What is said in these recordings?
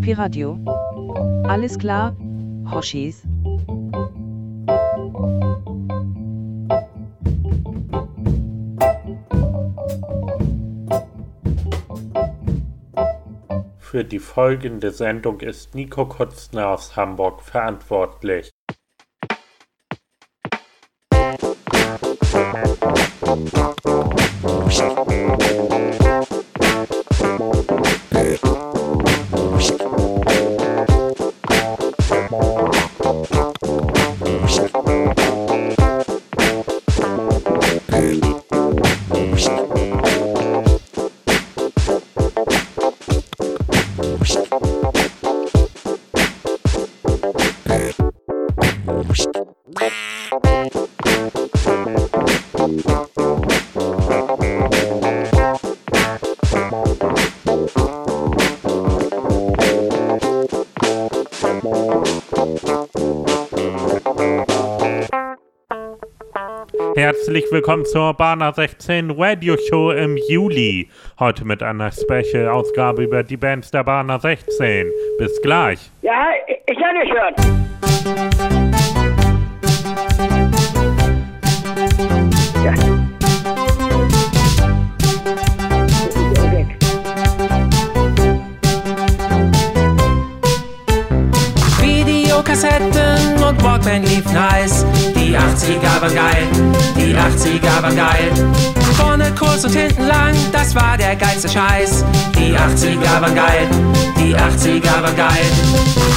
Piradio. Alles klar, Hoshis. Für die folgende Sendung ist Nico Kutzner aus Hamburg verantwortlich. Willkommen zur Bana 16 Radio Show im Juli. Heute mit einer Special-Ausgabe über die Bands der Bana 16. Bis gleich. Ja, ich habe gehört. Vorne und hinten lang, das war der geilste Scheiß. Die 80er waren geil, die 80er waren geil.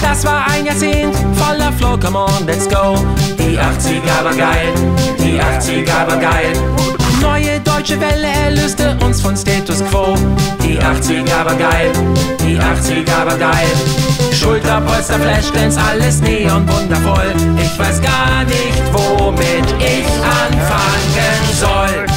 Das war ein Jahrzehnt voller Flow, come on, let's go. Die 80er waren geil, die 80er waren geil. Neue deutsche Welle erlöste uns von Status Quo. Die 80er war geil, die 80er war geil. Schulterpolster, Flashdance, alles neon wundervoll. Ich weiß gar nicht, womit ich anfangen soll.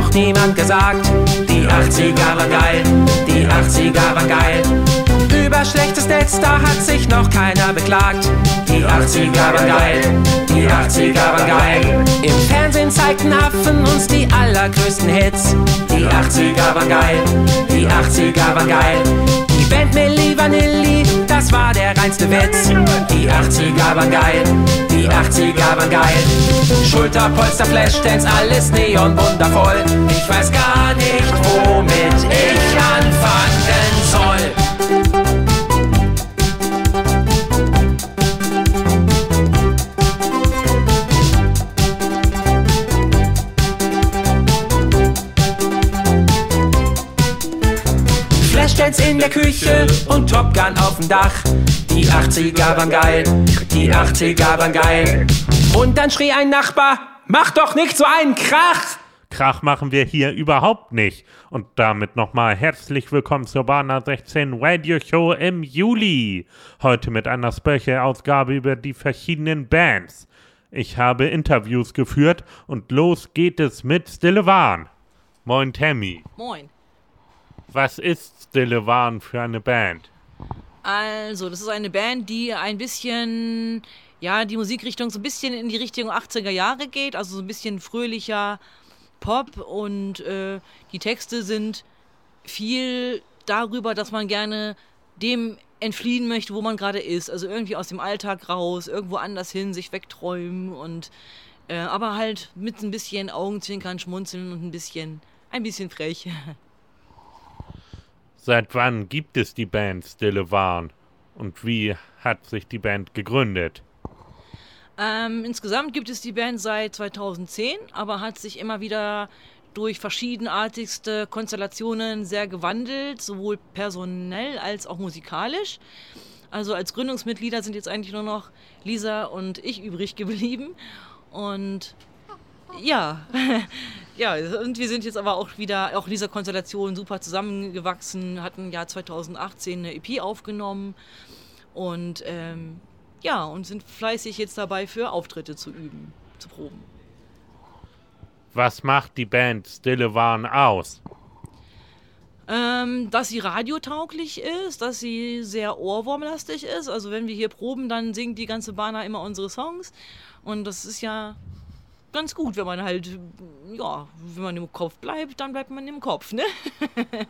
Noch niemand gesagt. Die 80er war geil, die 80er war geil. Über schlechtes Netz, da hat sich noch keiner beklagt. Die 80er war geil, die 80er war geil. Im Fernsehen zeigten Affen uns die allergrößten Hits. Die 80er war geil, die 80er war geil. Band Milli Vanilli, das war der reinste Witz. Die 80er war geil, die 80er war geil. Schulterpolster, Flashdance, alles neon wundervoll. Ich weiß gar nicht, womit ich anfangen der Küche und Top Gun auf dem Dach. Die 80er waren geil, die 80er waren geil. Und dann schrie ein Nachbar, mach doch nicht so einen Krach! Krach machen wir hier überhaupt nicht. Und damit nochmal herzlich willkommen zur Bana 16 Radio Show im Juli. Heute mit einer Special-Ausgabe über die verschiedenen Bands. Ich habe Interviews geführt und los geht es mit Stille Wahn. Moin Tammy. Moin. Was ist Wahn für eine Band? Also, das ist eine Band, die ein bisschen, ja, die Musikrichtung so ein bisschen in die Richtung 80er Jahre geht, also so ein bisschen fröhlicher Pop und äh, die Texte sind viel darüber, dass man gerne dem entfliehen möchte, wo man gerade ist. Also irgendwie aus dem Alltag raus, irgendwo anders hin, sich wegträumen und äh, aber halt mit ein bisschen Augenzwinkern, Schmunzeln und ein bisschen, ein bisschen frech. Seit wann gibt es die Band Stille Wahn? Und wie hat sich die Band gegründet? Ähm, insgesamt gibt es die Band seit 2010, aber hat sich immer wieder durch verschiedenartigste Konstellationen sehr gewandelt, sowohl personell als auch musikalisch. Also als Gründungsmitglieder sind jetzt eigentlich nur noch Lisa und ich übrig geblieben. Und ja, ja, und wir sind jetzt aber auch wieder, auch in dieser Konstellation super zusammengewachsen, hatten ja 2018 eine EP aufgenommen und ähm, ja, und sind fleißig jetzt dabei für Auftritte zu üben, zu proben. Was macht die Band Stille Wahn aus? Ähm, dass sie radiotauglich ist, dass sie sehr ohrwurmlastig ist. Also wenn wir hier proben, dann singt die ganze Bana immer unsere Songs. Und das ist ja ganz gut, wenn man halt, ja, wenn man im Kopf bleibt, dann bleibt man im Kopf, ne?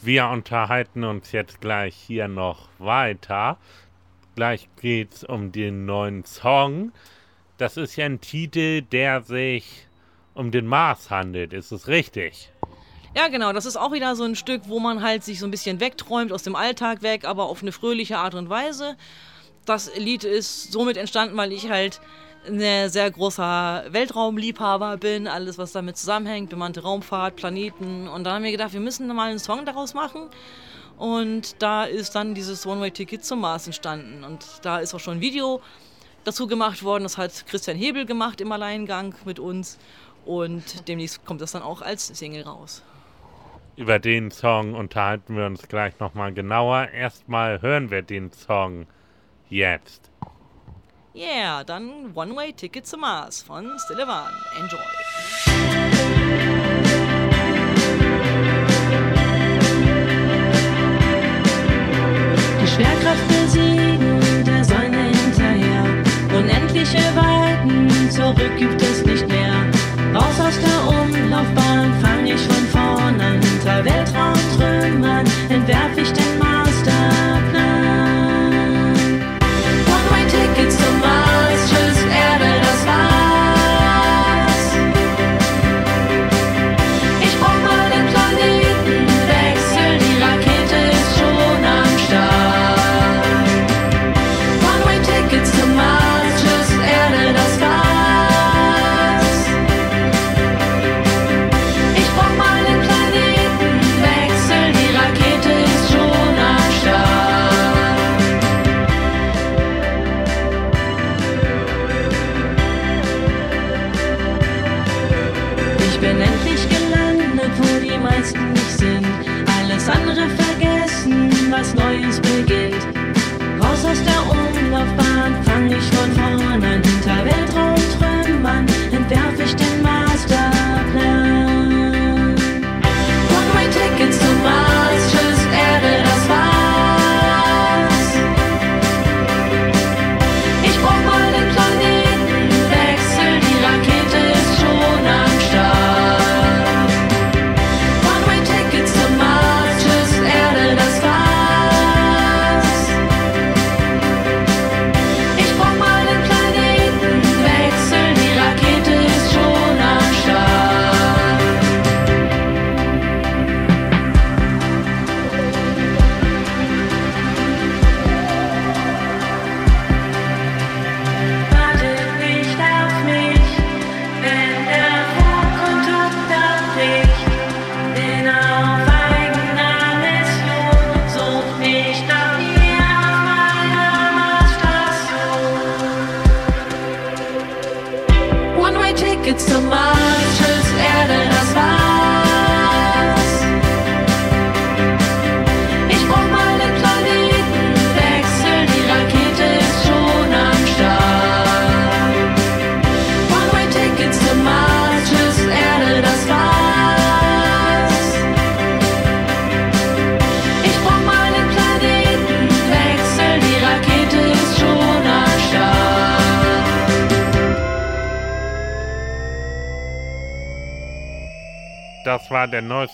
Wir unterhalten uns jetzt gleich hier noch weiter. Gleich geht's um den neuen Song. Das ist ja ein Titel, der sich um den Mars handelt. Ist es richtig? Ja, genau. Das ist auch wieder so ein Stück, wo man halt sich so ein bisschen wegträumt, aus dem Alltag weg, aber auf eine fröhliche Art und Weise. Das Lied ist somit entstanden, weil ich halt ein sehr großer Weltraumliebhaber bin, alles was damit zusammenhängt, bemannte Raumfahrt, Planeten. Und dann haben wir gedacht, wir müssen mal einen Song daraus machen. Und da ist dann dieses One-Way-Ticket zum Mars entstanden. Und da ist auch schon ein Video dazu gemacht worden. Das hat Christian Hebel gemacht im Alleingang mit uns. Und demnächst kommt das dann auch als Single raus. Über den Song unterhalten wir uns gleich nochmal genauer. Erstmal hören wir den Song jetzt. Yeah, dann One-Way Ticket zum Mars von Stillevan. Enjoy. Die Schwerkraft besiegen, der Sonne hinterher. Unendliche Weiten, zurück gibt es nicht mehr. Raus aus der Umlaufbahn, fang ich von vorn an. Hinter Weltraumtrümmern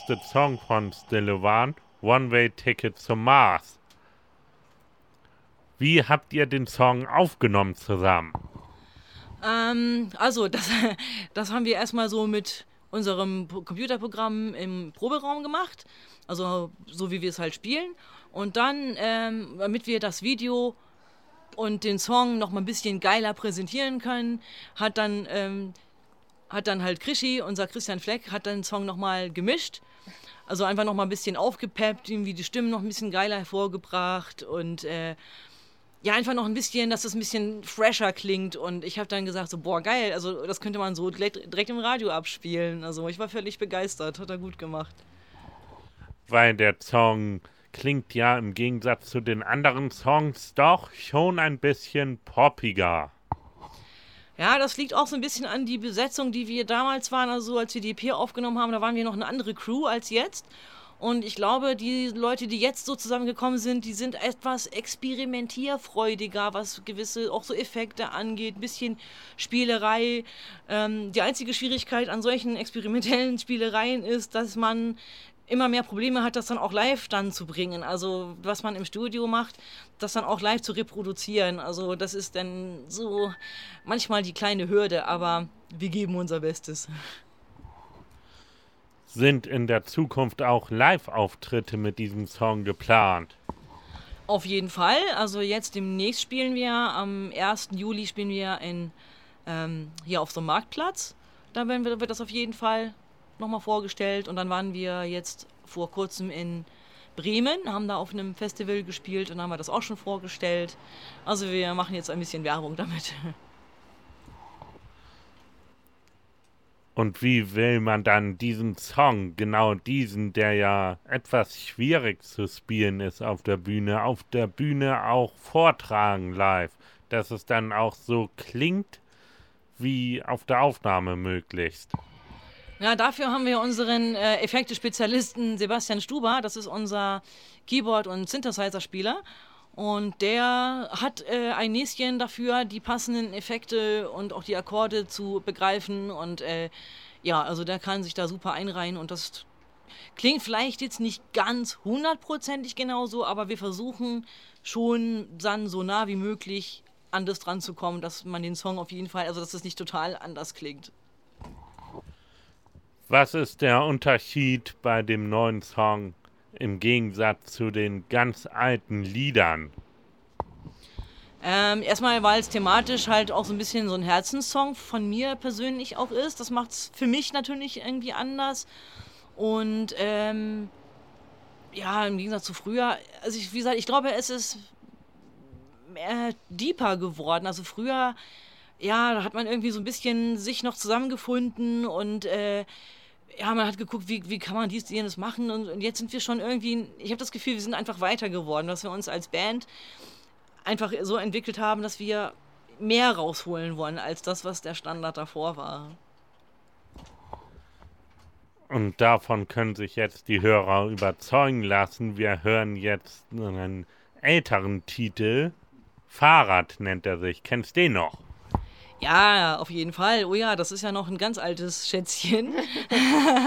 der neueste Song von Stillevan, One Way Ticket zum Mars. Wie habt ihr den Song aufgenommen zusammen? Ähm, also, das, das haben wir erstmal so mit unserem Computerprogramm im Proberaum gemacht. Also, so wie wir es halt spielen. Und dann, ähm, damit wir das Video und den Song noch mal ein bisschen geiler präsentieren können, hat dann, ähm, hat dann halt Krischi, unser Christian Fleck, hat dann den Song noch mal gemischt. Also einfach noch mal ein bisschen aufgepeppt, irgendwie die Stimmen noch ein bisschen geiler hervorgebracht und äh, ja, einfach noch ein bisschen, dass das ein bisschen fresher klingt. Und ich habe dann gesagt, so, boah, geil, also das könnte man so direkt, direkt im Radio abspielen. Also ich war völlig begeistert, hat er gut gemacht. Weil der Song klingt ja im Gegensatz zu den anderen Songs doch schon ein bisschen poppiger. Ja, das liegt auch so ein bisschen an die Besetzung, die wir damals waren. Also als wir die EP aufgenommen haben, da waren wir noch eine andere Crew als jetzt. Und ich glaube, die Leute, die jetzt so zusammengekommen sind, die sind etwas experimentierfreudiger, was gewisse auch so Effekte angeht, ein bisschen Spielerei. Ähm, die einzige Schwierigkeit an solchen experimentellen Spielereien ist, dass man immer mehr Probleme hat, das dann auch live dann zu bringen. Also was man im Studio macht, das dann auch live zu reproduzieren. Also das ist dann so manchmal die kleine Hürde, aber wir geben unser Bestes. Sind in der Zukunft auch Live-Auftritte mit diesem Song geplant? Auf jeden Fall. Also jetzt demnächst spielen wir, am 1. Juli spielen wir in, ähm, hier auf so einem Marktplatz. Da werden wir, wird das auf jeden Fall nochmal vorgestellt. Und dann waren wir jetzt vor kurzem in Bremen, haben da auf einem Festival gespielt und haben wir das auch schon vorgestellt. Also wir machen jetzt ein bisschen Werbung damit. Und wie will man dann diesen Song, genau diesen, der ja etwas schwierig zu spielen ist auf der Bühne, auf der Bühne auch vortragen live, dass es dann auch so klingt wie auf der Aufnahme möglichst? Ja, dafür haben wir unseren äh, Effekte-Spezialisten Sebastian Stuber. Das ist unser Keyboard- und Synthesizer-Spieler. Und der hat äh, ein Näschen dafür, die passenden Effekte und auch die Akkorde zu begreifen. Und äh, ja, also der kann sich da super einreihen. Und das klingt vielleicht jetzt nicht ganz hundertprozentig genauso, aber wir versuchen schon dann so nah wie möglich an das dran zu kommen, dass man den Song auf jeden Fall, also dass es nicht total anders klingt. Was ist der Unterschied bei dem neuen Song im Gegensatz zu den ganz alten Liedern? Ähm, erstmal, weil es thematisch halt auch so ein bisschen so ein Herzenssong von mir persönlich auch ist. Das macht es für mich natürlich irgendwie anders. Und ähm, ja, im Gegensatz zu früher, also ich, wie gesagt, ich glaube, es ist mehr deeper geworden. Also früher, ja, da hat man irgendwie so ein bisschen sich noch zusammengefunden und äh, ja, man hat geguckt, wie, wie kann man dies, jenes machen und, und jetzt sind wir schon irgendwie, ich habe das Gefühl, wir sind einfach weiter geworden, dass wir uns als Band einfach so entwickelt haben, dass wir mehr rausholen wollen als das, was der Standard davor war. Und davon können sich jetzt die Hörer überzeugen lassen. Wir hören jetzt einen älteren Titel. Fahrrad nennt er sich. Kennst du den noch? Ja, auf jeden Fall. Oh ja, das ist ja noch ein ganz altes Schätzchen.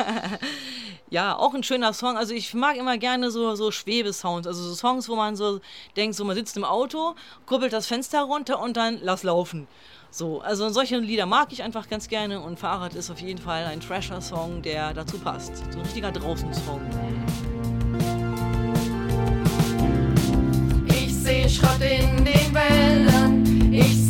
ja, auch ein schöner Song. Also ich mag immer gerne so, so Schwebesounds. Also so Songs, wo man so denkt, so man sitzt im Auto, kuppelt das Fenster runter und dann lass laufen. So, also solche Lieder mag ich einfach ganz gerne und Fahrrad ist auf jeden Fall ein Trasher-Song, der dazu passt. So ein richtiger Draußen-Song. Ich sehe Schrott in den Wäldern, ich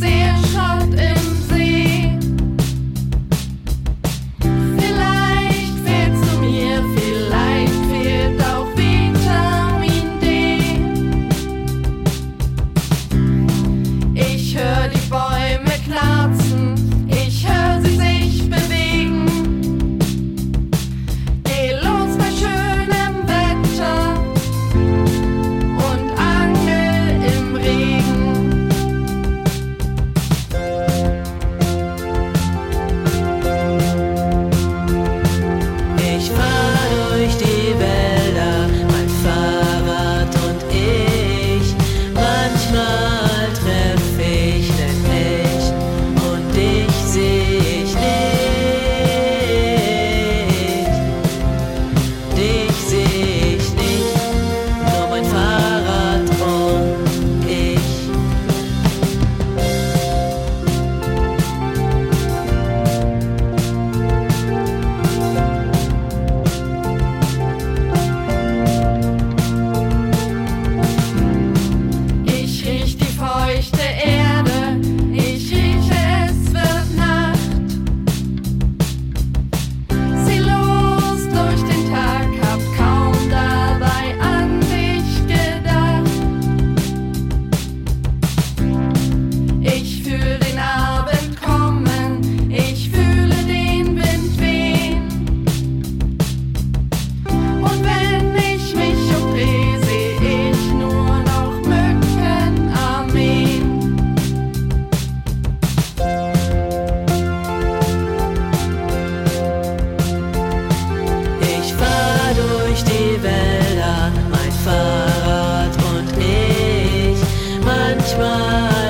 much.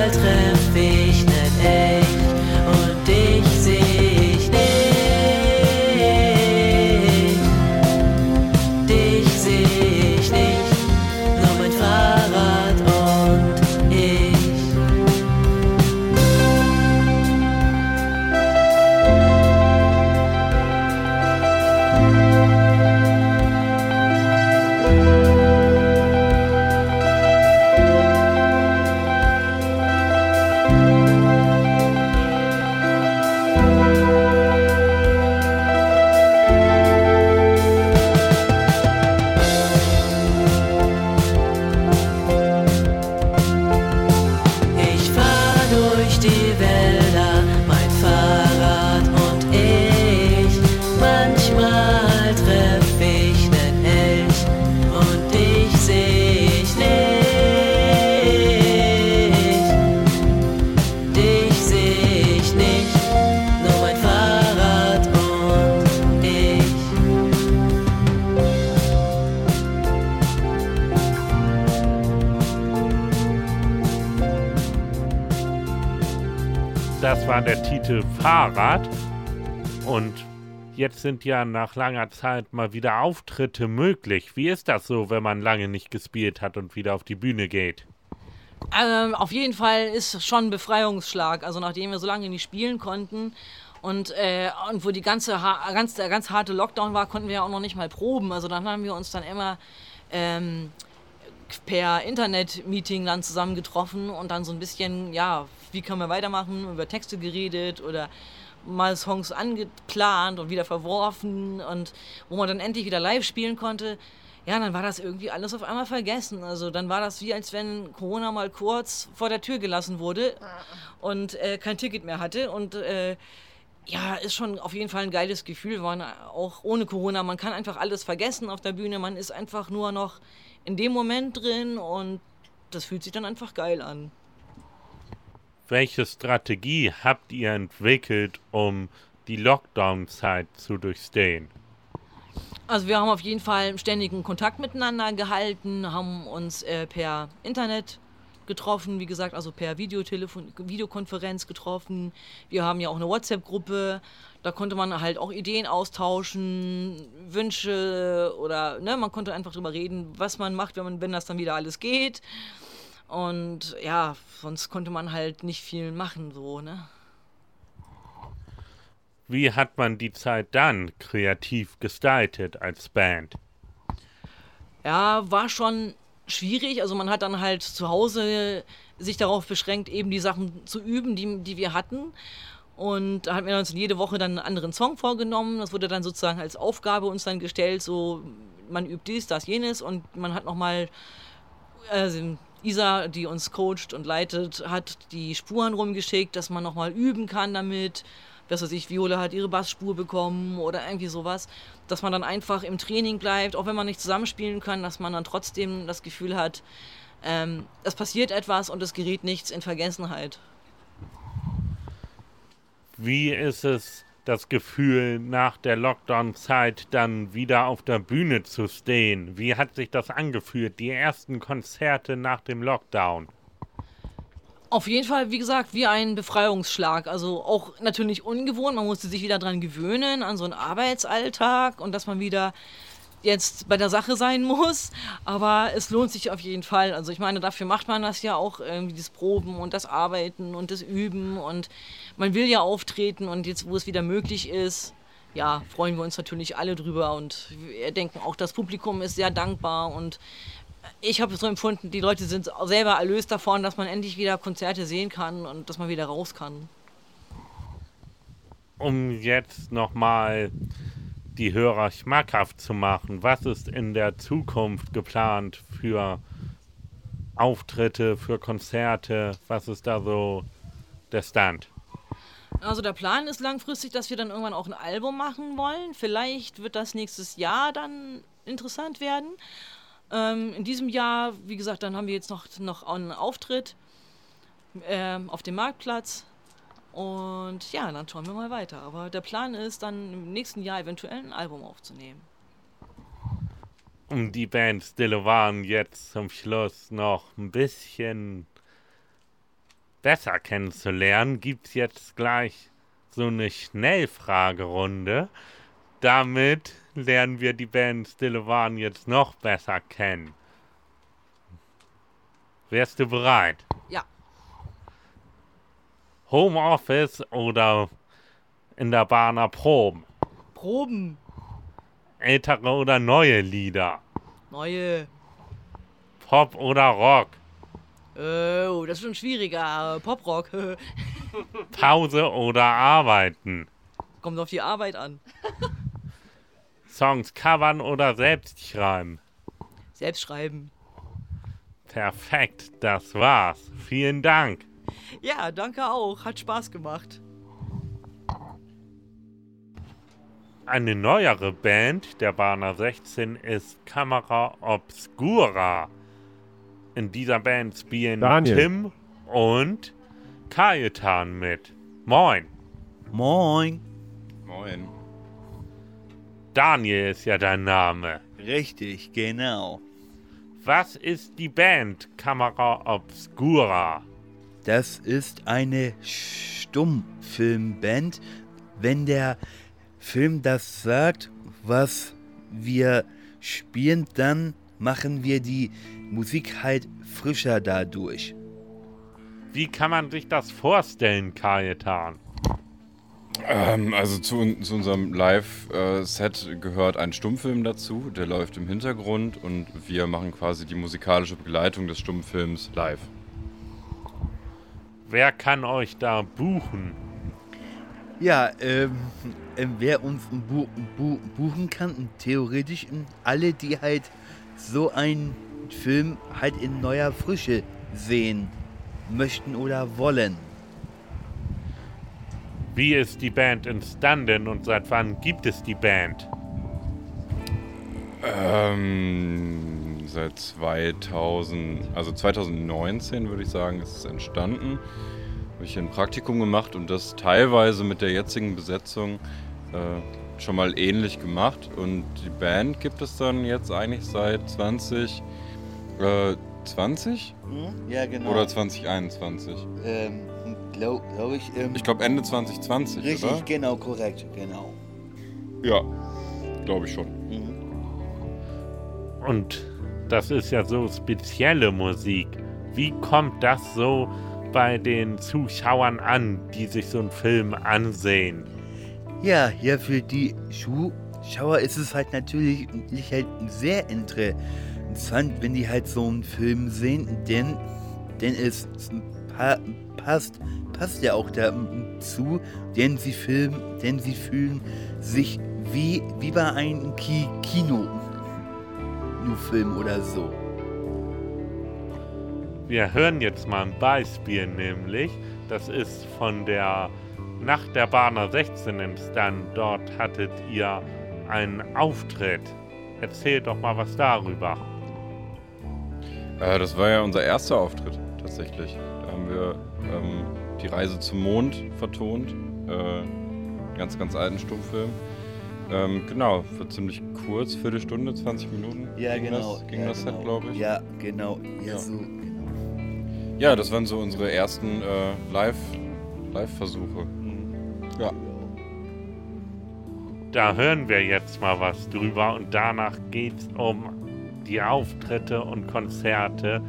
Sind ja nach langer Zeit mal wieder Auftritte möglich. Wie ist das so, wenn man lange nicht gespielt hat und wieder auf die Bühne geht? Ähm, auf jeden Fall ist schon ein Befreiungsschlag. Also nachdem wir so lange nicht spielen konnten und, äh, und wo die ganze, ganz, der ganz harte Lockdown war, konnten wir ja auch noch nicht mal proben. Also dann haben wir uns dann immer ähm, per Internet-Meeting dann zusammen getroffen und dann so ein bisschen, ja, wie können wir weitermachen, über Texte geredet oder mal Songs angeplant und wieder verworfen und wo man dann endlich wieder live spielen konnte. Ja, dann war das irgendwie alles auf einmal vergessen. Also dann war das wie, als wenn Corona mal kurz vor der Tür gelassen wurde und äh, kein Ticket mehr hatte. Und äh, ja, ist schon auf jeden Fall ein geiles Gefühl. Waren auch ohne Corona. Man kann einfach alles vergessen auf der Bühne. Man ist einfach nur noch in dem Moment drin und das fühlt sich dann einfach geil an. Welche Strategie habt ihr entwickelt, um die Lockdown-Zeit zu durchstehen? Also wir haben auf jeden Fall ständigen Kontakt miteinander gehalten, haben uns äh, per Internet getroffen, wie gesagt, also per Videotelefon Videokonferenz getroffen. Wir haben ja auch eine WhatsApp-Gruppe, da konnte man halt auch Ideen austauschen, Wünsche oder ne, man konnte einfach drüber reden, was man macht, wenn man, wenn das dann wieder alles geht. Und ja, sonst konnte man halt nicht viel machen, so, ne? Wie hat man die Zeit dann kreativ gestaltet als Band? Ja, war schon schwierig. Also man hat dann halt zu Hause sich darauf beschränkt, eben die Sachen zu üben, die, die wir hatten. Und da hatten wir uns jede Woche dann einen anderen Song vorgenommen. Das wurde dann sozusagen als Aufgabe uns dann gestellt, so man übt dies, das, jenes und man hat nochmal, also Isa, die uns coacht und leitet, hat die Spuren rumgeschickt, dass man nochmal üben kann damit. Was weiß ich, Viola hat ihre Bassspur bekommen oder irgendwie sowas. Dass man dann einfach im Training bleibt, auch wenn man nicht zusammenspielen kann, dass man dann trotzdem das Gefühl hat, ähm, es passiert etwas und es gerät nichts in Vergessenheit. Wie ist es, das Gefühl, nach der Lockdown-Zeit dann wieder auf der Bühne zu stehen? Wie hat sich das angefühlt, die ersten Konzerte nach dem Lockdown? Auf jeden Fall, wie gesagt, wie ein Befreiungsschlag. Also auch natürlich ungewohnt. Man musste sich wieder dran gewöhnen, an so einen Arbeitsalltag und dass man wieder jetzt bei der Sache sein muss, aber es lohnt sich auf jeden Fall. Also ich meine, dafür macht man das ja auch, irgendwie das Proben und das Arbeiten und das Üben. Und man will ja auftreten. Und jetzt, wo es wieder möglich ist, ja, freuen wir uns natürlich alle drüber. Und wir denken auch, das Publikum ist sehr dankbar. Und ich habe es so empfunden, die Leute sind selber erlöst davon, dass man endlich wieder Konzerte sehen kann und dass man wieder raus kann. Um jetzt nochmal die Hörer schmackhaft zu machen, was ist in der Zukunft geplant für Auftritte, für Konzerte? Was ist da so der Stand? Also der Plan ist langfristig, dass wir dann irgendwann auch ein Album machen wollen. Vielleicht wird das nächstes Jahr dann interessant werden. Ähm, in diesem Jahr, wie gesagt, dann haben wir jetzt noch, noch einen Auftritt ähm, auf dem Marktplatz. Und ja, dann schauen wir mal weiter. Aber der Plan ist dann im nächsten Jahr eventuell ein Album aufzunehmen. Um die Band Stille Waren jetzt zum Schluss noch ein bisschen besser kennenzulernen, gibt es jetzt gleich so eine Schnellfragerunde. Damit lernen wir die Band Stille Waren jetzt noch besser kennen. Wärst du bereit? Ja. Homeoffice oder in der Bahner Proben? Proben. Ältere oder neue Lieder? Neue. Pop oder Rock? Oh, das ist schon schwieriger. Poprock. Pause oder Arbeiten? Kommt auf die Arbeit an. Songs covern oder selbst schreiben? Selbst schreiben. Perfekt, das war's. Vielen Dank. Ja, danke auch. Hat Spaß gemacht. Eine neuere Band der Bahner 16 ist Camera Obscura. In dieser Band spielen Daniel. Tim und Kajetan mit. Moin. Moin. Moin. Daniel ist ja dein Name. Richtig, genau. Was ist die Band Camera Obscura? Das ist eine Stummfilmband. Wenn der Film das sagt, was wir spielen, dann machen wir die Musik halt frischer dadurch. Wie kann man sich das vorstellen, Kajetan? Ähm, also zu, zu unserem Live-Set gehört ein Stummfilm dazu, der läuft im Hintergrund und wir machen quasi die musikalische Begleitung des Stummfilms live. Wer kann euch da buchen? Ja, ähm, ähm, wer uns bu bu buchen kann, theoretisch alle, die halt so einen Film halt in neuer Frische sehen möchten oder wollen. Wie ist die Band entstanden und seit wann gibt es die Band? Ähm, seit 2000, also 2019 würde ich sagen, ist es entstanden. Habe ich hier ein Praktikum gemacht und das teilweise mit der jetzigen Besetzung äh, schon mal ähnlich gemacht. Und die Band gibt es dann jetzt eigentlich seit 20, äh, 20 Hm? Ja, genau. oder 2021? ähm, glaube glaub ich. Ähm, Ich glaube Ende 2020, richtig, oder? genau, korrekt, genau. Ja, glaube ich schon. Mhm. Und das ist ja so spezielle Musik. Wie kommt das so bei den Zuschauern an, die sich so einen Film ansehen? Ja, ja, für die Zuschauer ist es halt natürlich halt sehr interessant, wenn die halt so einen Film sehen, denn, denn es pa passt, passt ja auch dazu, denn sie filmen, denn sie fühlen sich wie, wie bei einem Ki Kino. Film oder so. Wir hören jetzt mal ein Beispiel, nämlich, das ist von der Nacht der Bahner 16 entstanden. Dort hattet ihr einen Auftritt. Erzählt doch mal was darüber. Äh, das war ja unser erster Auftritt tatsächlich. Da haben wir ähm, die Reise zum Mond vertont. Äh, ganz, ganz alten Stummfilm. Ähm, genau, für ziemlich kurz, Viertelstunde, 20 Minuten. Ja, ging genau. Das, ging ja, das genau. Set, glaube ich. Ja, genau. Ja, Ja. so, genau. Ja, das waren so unsere ersten äh, Live- Live-Versuche. ja. Da hören wir jetzt mal was drüber und danach geht's um die Auftritte und Konzerte.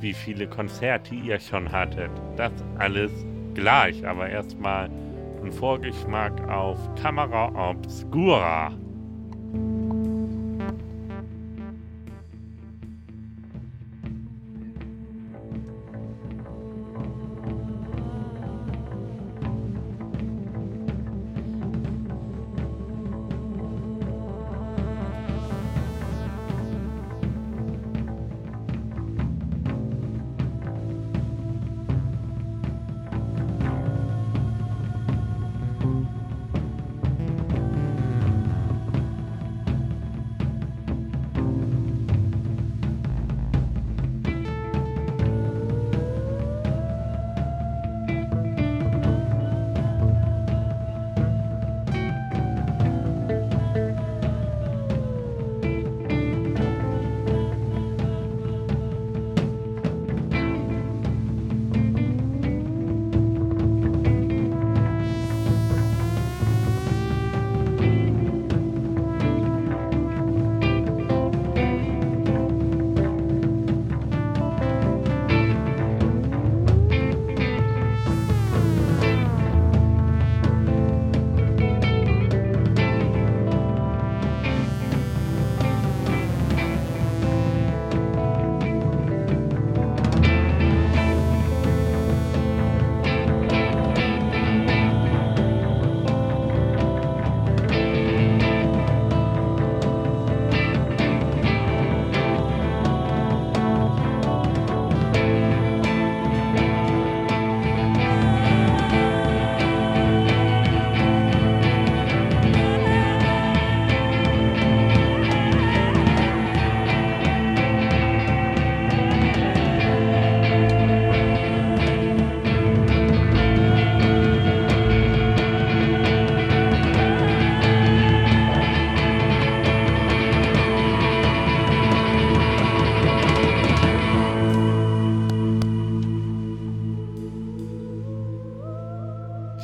Wie viele Konzerte ihr schon hattet. Das alles gleich, aber erstmal ein Vorgeschmack auf Kamera Obscura.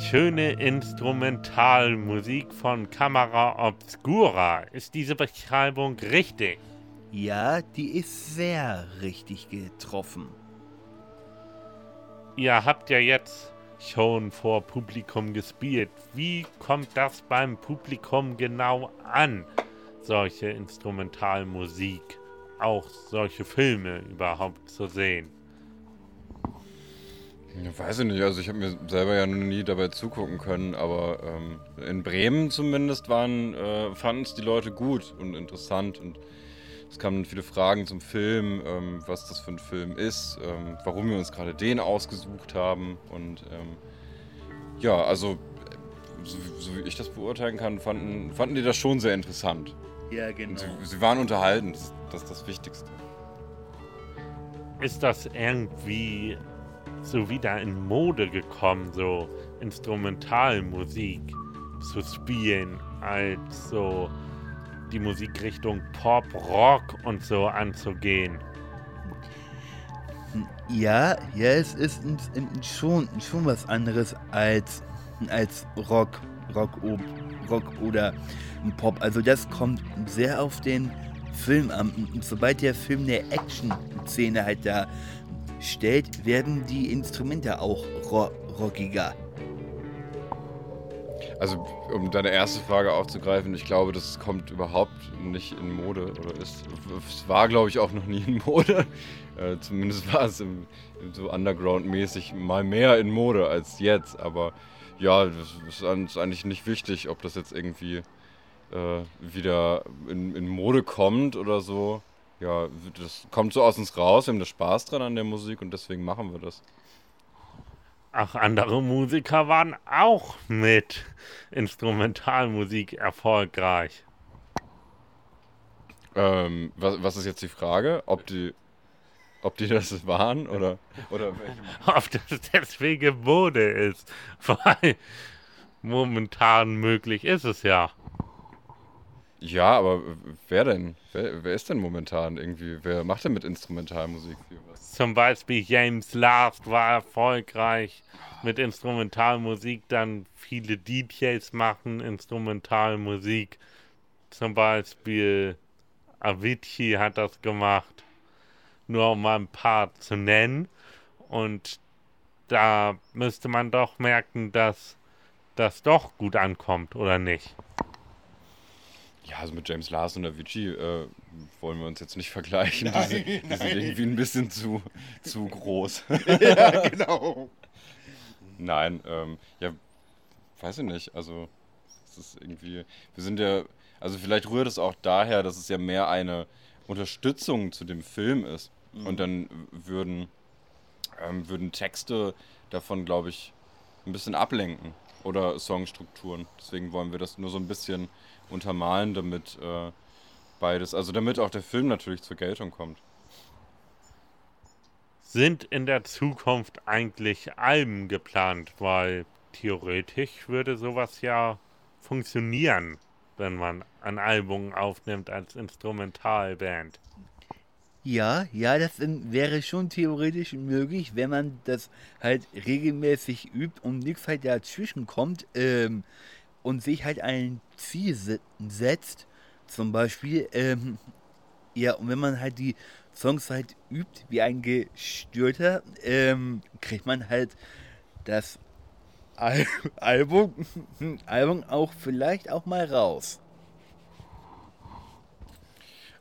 Schöne Instrumentalmusik von Camera Obscura. Ist diese Beschreibung richtig? Ja, die ist sehr richtig getroffen. Ihr habt ja jetzt schon vor Publikum gespielt. Wie kommt das beim Publikum genau an? Solche Instrumentalmusik, auch solche Filme überhaupt zu sehen. Ja, weiß ich nicht, also ich habe mir selber ja noch nie dabei zugucken können, aber ähm, in Bremen zumindest waren, äh, fanden es die Leute gut und interessant und es kamen viele Fragen zum Film, ähm, was das für ein Film ist, ähm, warum wir uns gerade den ausgesucht haben und ähm, ja, also so, so, wie ich das beurteilen kann, fanden, fanden die das schon sehr interessant. Ja, genau. Sie, sie waren unterhalten, das, das ist das Wichtigste. Ist das irgendwie so wieder in Mode gekommen, so Instrumentalmusik zu spielen, als so die Musikrichtung Pop, Rock und so anzugehen? Ja, ja, es ist schon, schon was anderes als, als Rock, Rock, Rock oder Pop. Also das kommt sehr auf den Film an. Sobald der Film eine Action-Szene halt da stellt, werden die Instrumente auch ro rockiger. Also, um deine erste Frage aufzugreifen, ich glaube, das kommt überhaupt nicht in Mode oder ist. Es war, glaube ich, auch noch nie in Mode. Äh, zumindest war es im, so underground-mäßig mal mehr in Mode als jetzt. Aber ja, an- ist eigentlich nicht wichtig, ob das jetzt irgendwie äh, wieder in, in Mode kommt oder so. Ja, das kommt so aus uns raus. Wir haben da Spaß dran an der Musik und deswegen machen wir das. Ach, andere Musiker waren auch mit Instrumentalmusik erfolgreich. Ähm, was, was ist jetzt die Frage? Ob die, ob die das waren oder, oder welche? Ob das deswegen Mode ist. Weil momentan möglich ist es ja. Ja, aber wer denn? Wer, wer ist denn momentan irgendwie? Wer macht denn mit Instrumentalmusik viel was? Zum Beispiel James Last war erfolgreich mit Instrumentalmusik, dann viele DJs machen Instrumentalmusik. Zum Beispiel Avicii hat das gemacht, nur um mal ein paar zu nennen. Und da müsste man doch merken, dass das doch gut ankommt, oder nicht? Ja, also mit James Last und Avicii äh, wollen wir uns jetzt nicht vergleichen. die, sind, die sind irgendwie ein bisschen zu, zu groß. ja, genau. Nein, ähm, ja, weiß ich nicht. Also, es ist irgendwie, wir sind ja, also vielleicht rührt es auch daher, dass es ja mehr eine Unterstützung zu dem Film ist. Und dann würden, ähm, würden Texte davon, glaube ich, ein bisschen ablenken. Oder Songstrukturen. Deswegen wollen wir das nur so ein bisschen untermalen, damit äh, beides, also damit auch der Film natürlich zur Geltung kommt. Sind in der Zukunft eigentlich Alben geplant? Weil theoretisch würde sowas ja funktionieren, wenn man ein Album aufnimmt als Instrumentalband. Ja, ja, das wäre schon theoretisch möglich, wenn man das halt regelmäßig übt und nichts halt dazwischen kommt ähm, und sich halt ein Ziel se setzt. Zum Beispiel, ähm, ja, und wenn man halt die Songs halt übt wie ein Gestörter, ähm, kriegt man halt das Al Album, Album auch vielleicht auch mal raus.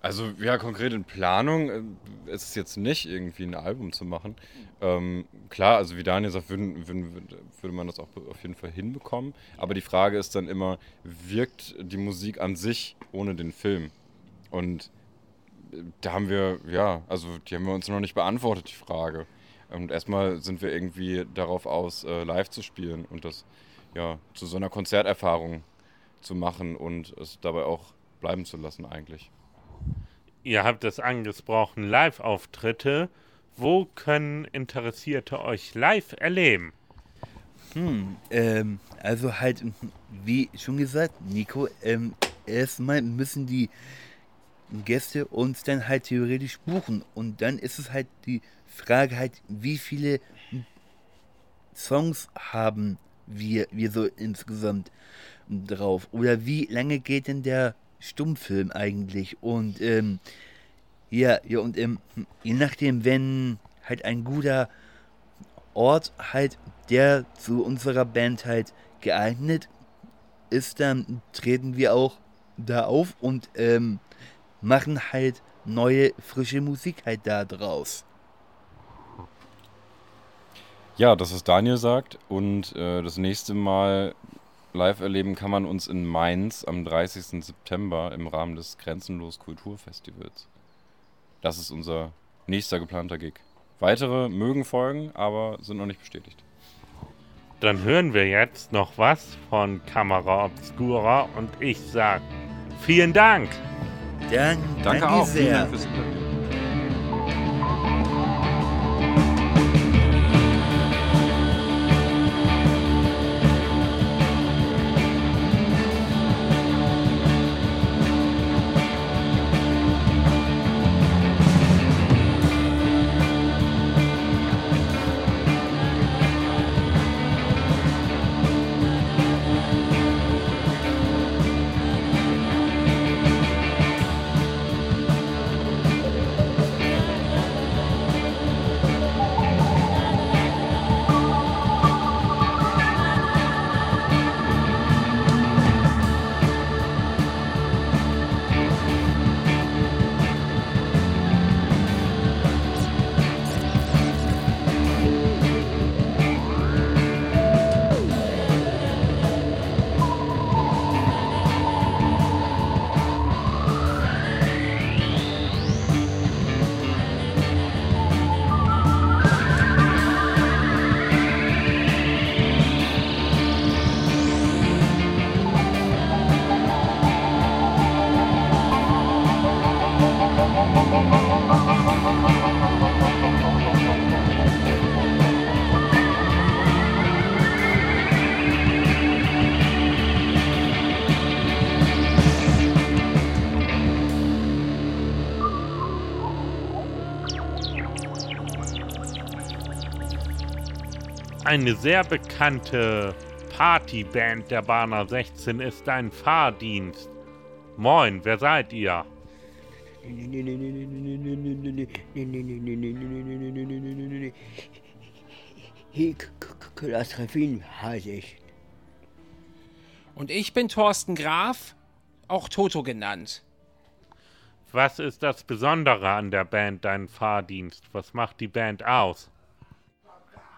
Also ja, konkret in Planung äh, ist es jetzt nicht, irgendwie ein Album zu machen. Ähm, klar, also wie Daniel sagt, würden, würden, würde man das auch auf jeden Fall hinbekommen. Aber die Frage ist dann immer, wirkt die Musik an sich ohne den Film? Und äh, da haben wir, ja, also die haben wir uns noch nicht beantwortet, die Frage. Und erstmal sind wir irgendwie darauf aus, äh, live zu spielen und das ja zu so einer Konzerterfahrung zu machen und es dabei auch bleiben zu lassen eigentlich. Ihr habt es angesprochen, Live-Auftritte. Wo können Interessierte euch live erleben? Hm, ähm, also halt, wie schon gesagt, Nico, ähm, erstmal müssen die Gäste uns dann halt theoretisch buchen. Und dann ist es halt die Frage halt, wie viele Songs haben wir, wir so insgesamt drauf? Oder wie lange geht denn der Stummfilm eigentlich? Und ähm, ja, ja, und ähm, je nachdem, wenn halt ein guter Ort halt, der zu unserer Band halt geeignet ist, dann treten wir auch da auf und ähm, machen halt neue, frische Musik halt da draus. Ja, das ist Daniel sagt. Und äh, das nächste Mal live erleben kann man uns in Mainz am 30. September im Rahmen des Grenzenlos Kulturfestivals. Das ist unser nächster geplanter Gig. Weitere mögen folgen, aber sind noch nicht bestätigt. Dann hören wir jetzt noch was von Kamera Obscura und ich sag vielen Dank. Dann, Danke danke auch. Vielen sehr. Dank fürs Interview. Eine sehr bekannte Partyband der Bahner 16 ist ein Fahrdienst. Moin, wer seid ihr? Klaas Raffin heiße ich. Und ich bin Thorsten Graf, auch Toto genannt. Was ist das Besondere an der Band Dein Fahrdienst? Was macht die Band aus?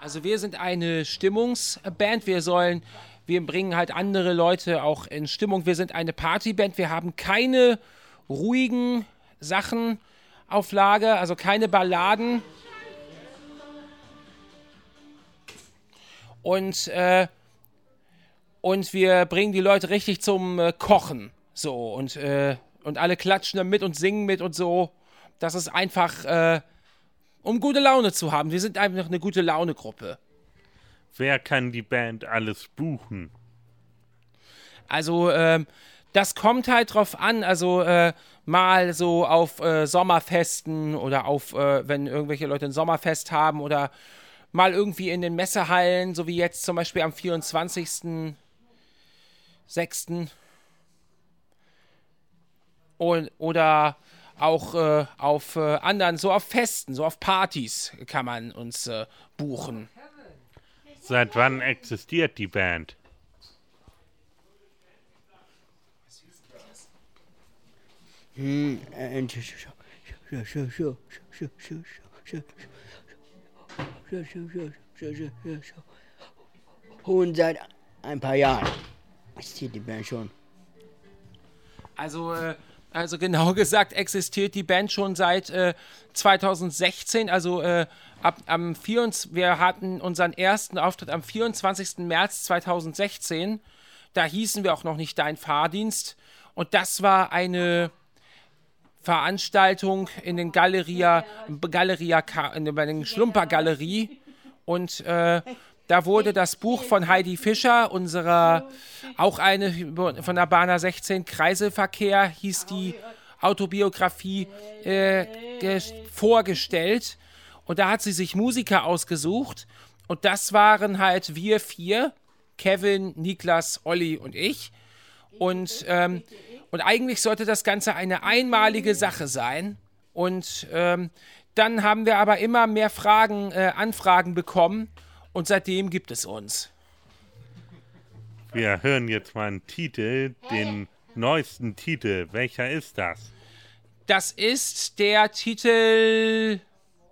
Also wir sind eine Stimmungsband. Wir sollen, wir bringen halt andere Leute auch in Stimmung. Wir sind eine Partyband. Wir haben keine ruhigen Sachen auf Lager, also keine Balladen. Und, äh, und wir bringen die Leute richtig zum äh, Kochen. So, und, äh, und alle klatschen dann mit und singen mit und so. Das ist einfach, äh, um gute Laune zu haben. Wir sind einfach eine gute Laune-Gruppe. Wer kann die Band alles buchen? Also, ähm, das kommt halt drauf an. Also, äh, mal so auf äh, Sommerfesten oder auf, äh, wenn irgendwelche Leute ein Sommerfest haben oder mal irgendwie in den Messehallen, so wie jetzt zum Beispiel am 24.06. Und, oder auch äh, auf äh, anderen, so auf Festen, so auf Partys kann man uns äh, buchen. Seit wann existiert die Band? Hm, und seit ein paar Jahren existiert die Band schon. Also, äh, also genau gesagt existiert die Band schon seit äh, 2016. Also äh, ab am 24, wir hatten unseren ersten Auftritt am 24. März 2016. Da hießen wir auch noch nicht Dein Fahrdienst. Und das war eine Veranstaltung in den Galeria, Galeria in, den Schlumpergalerie. Und äh, da wurde das Buch von Heidi Fischer, unserer, auch eine von der Bahner 16, Kreiselverkehr, hieß die Autobiografie, äh, ges- vorgestellt. Und da hat sie sich Musiker ausgesucht. Und das waren halt wir vier, Kevin, Niklas, Olli und ich. Und, ähm, und eigentlich sollte das Ganze eine einmalige Sache sein. Und ähm, dann haben wir aber immer mehr Fragen, äh, Anfragen bekommen und seitdem gibt es uns. Wir hören jetzt mal einen Titel, den neuesten Titel. Welcher ist das? Das ist der Titel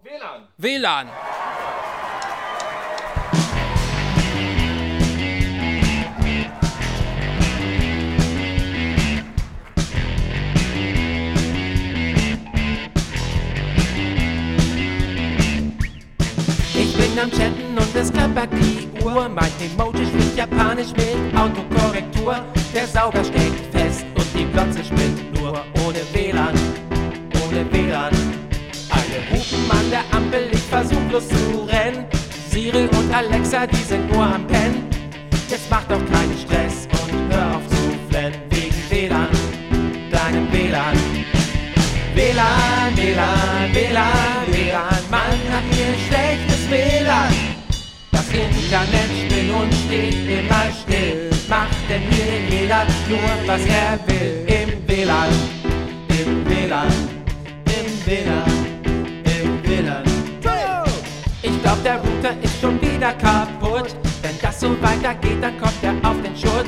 WLAN. WLAN. Ich bin am Chatten und es klappert die Uhr. Mein Emoji spricht Japanisch mit Autokorrektur. Der Sauger steckt fest und die Glotze spinnt nur ohne WLAN. Ohne WLAN. Alle hupen an der Ampel, ich versuch bloß zu rennen. Siri und Alexa, die sind nur am Pennen. Jetzt mach doch keinen Stress Das Internet spinnt und steht immer still. Macht denn hier jeder nur, was er will? Im WLAN, im WLAN, im WLAN, im WLAN. Ich glaub, der Router ist schon wieder kaputt. Wenn das so weitergeht, dann kommt er auf den Schutt.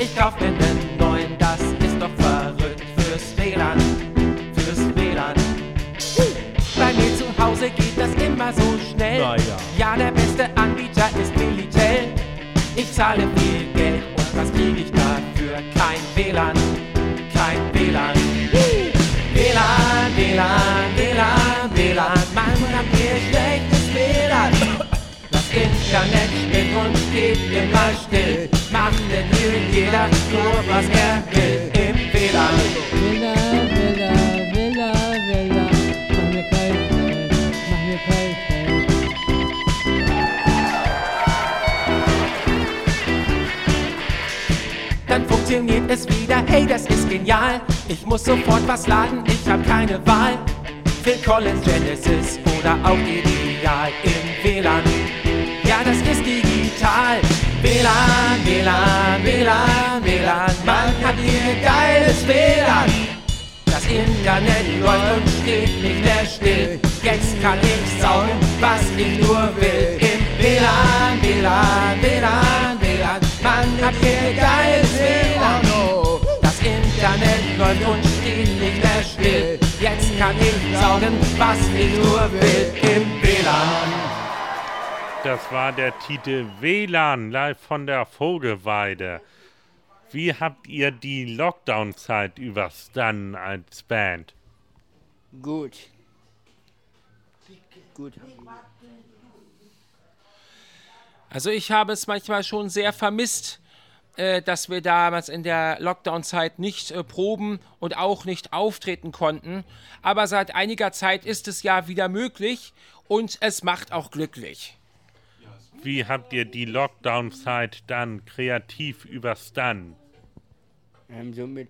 Ich kauf mir nen neuen, das ist doch verrückt fürs WLAN, fürs WLAN. Bei mir zu Hause geht das immer so schnell. Ja, der beste Anbieter ist Militel. Ich zahle viel Geld und was krieg ich dafür? Kein WLAN, kein WLAN. WLAN, WLAN, WLAN, WLAN, man hat hier schlechtes WLAN. Das Internet spinnt und steht immer still. Macht denn hier jeder nur, was er will im WLAN. Funktioniert es wieder, hey, das ist genial. Ich muss sofort was laden, ich hab keine Wahl. Phil Collins, Genesis oder auch Ideal im WLAN. Ja, das ist digital. WLAN, WLAN, WLAN, WLAN, man hat hier geiles WLAN. Das Internet läuft und steht nicht mehr still. Jetzt kann ich saugen, was ich nur will. Im WLAN, WLAN, WLAN, WLAN, man hat hier geiles läuft und steht nicht mehr still. Jetzt kann ich saugen, was ich nur will. Im WLAN. Das war der Titel WLAN live von der Vogelweide. Wie habt ihr die Lockdown-Zeit überstanden als Band? Gut. Gut. Also ich habe es manchmal schon sehr vermisst, dass wir damals in der Lockdown-Zeit nicht äh, proben und auch nicht auftreten konnten. Aber seit einiger Zeit ist es ja wieder möglich und es macht auch glücklich. Wie habt ihr die Lockdown-Zeit dann kreativ überstanden? Ähm, so mit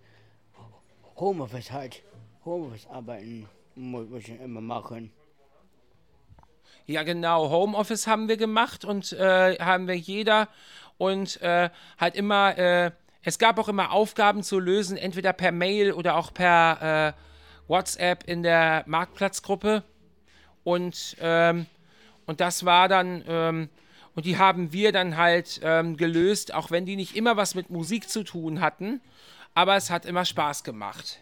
Homeoffice halt. Homeoffice arbeiten muss, muss ich immer machen. Ja, genau. Homeoffice haben wir gemacht und äh, haben wir jeder und äh, halt immer, äh, es gab auch immer Aufgaben zu lösen, entweder per Mail oder auch per äh, WhatsApp in der Marktplatzgruppe. Und, ähm, und das war dann, ähm, und die haben wir dann halt ähm, gelöst, auch wenn die nicht immer was mit Musik zu tun hatten. Aber es hat immer Spaß gemacht.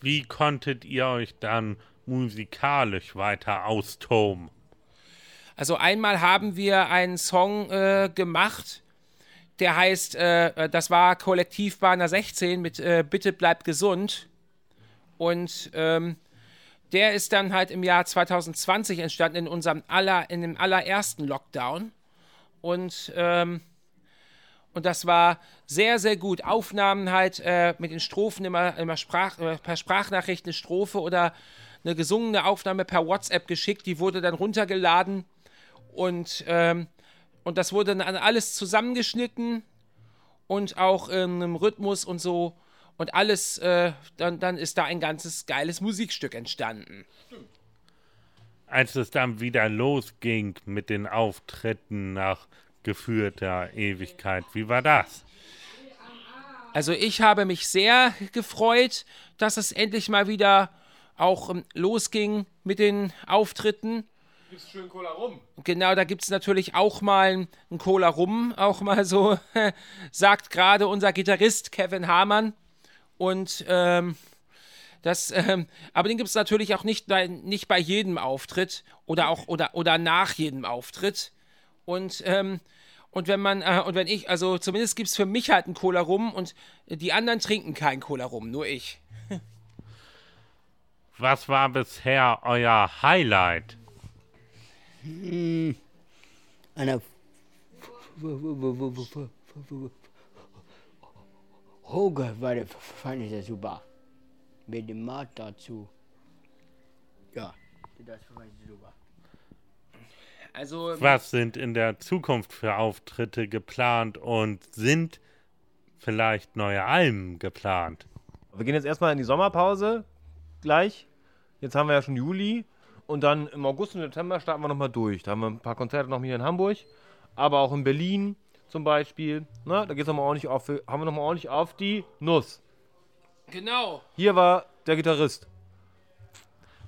Wie konntet ihr euch dann musikalisch weiter austoben? Also einmal haben wir einen Song äh, gemacht, der heißt, äh, das war Kollektivbahner 16 mit äh, Bitte bleibt gesund. Und ähm, der ist dann halt im Jahr 2020 entstanden, in unserem aller, in dem allerersten Lockdown. Und, ähm, und das war sehr, sehr gut. Aufnahmen halt äh, mit den Strophen immer, immer Sprach, äh, per Sprachnachricht eine Strophe oder eine gesungene Aufnahme per WhatsApp geschickt. Die wurde dann runtergeladen und, ähm, und das wurde dann alles zusammengeschnitten und auch in einem Rhythmus und so. Und alles, äh, dann, dann ist da ein ganzes geiles Musikstück entstanden. Als es dann wieder losging mit den Auftritten nach gefühlter Ewigkeit. Wie war das? Also ich habe mich sehr gefreut, dass es endlich mal wieder auch ähm, losging mit den Auftritten. Gibt's schön Cola rum. Genau, da gibt es natürlich auch mal ein Cola rum, auch mal so, sagt gerade unser Gitarrist Kevin Hamann. Und ähm, das, ähm, aber den gibt es natürlich auch nicht bei, nicht bei jedem Auftritt oder auch oder, oder nach jedem Auftritt. Und, ähm, und wenn man, äh, und wenn ich, also zumindest gibt es für mich halt einen Cola rum und die anderen trinken keinen Cola rum, nur ich. Was war bisher euer Highlight? Hm, einer Hoge war der, fand ich das super. Mit dem Mat dazu. Ja, das fand ich super. Also, Was sind in der Zukunft für Auftritte geplant und sind vielleicht neue Alben geplant? Wir gehen jetzt erstmal in die Sommerpause gleich. Jetzt haben wir ja schon Juli. Und dann im August und September starten wir nochmal durch. Da haben wir ein paar Konzerte noch hier in Hamburg, aber auch in Berlin zum Beispiel. Ne? Da geht's noch mal ordentlich auf, haben wir nochmal ordentlich auf die Nuss. genau. Hier war der Gitarrist.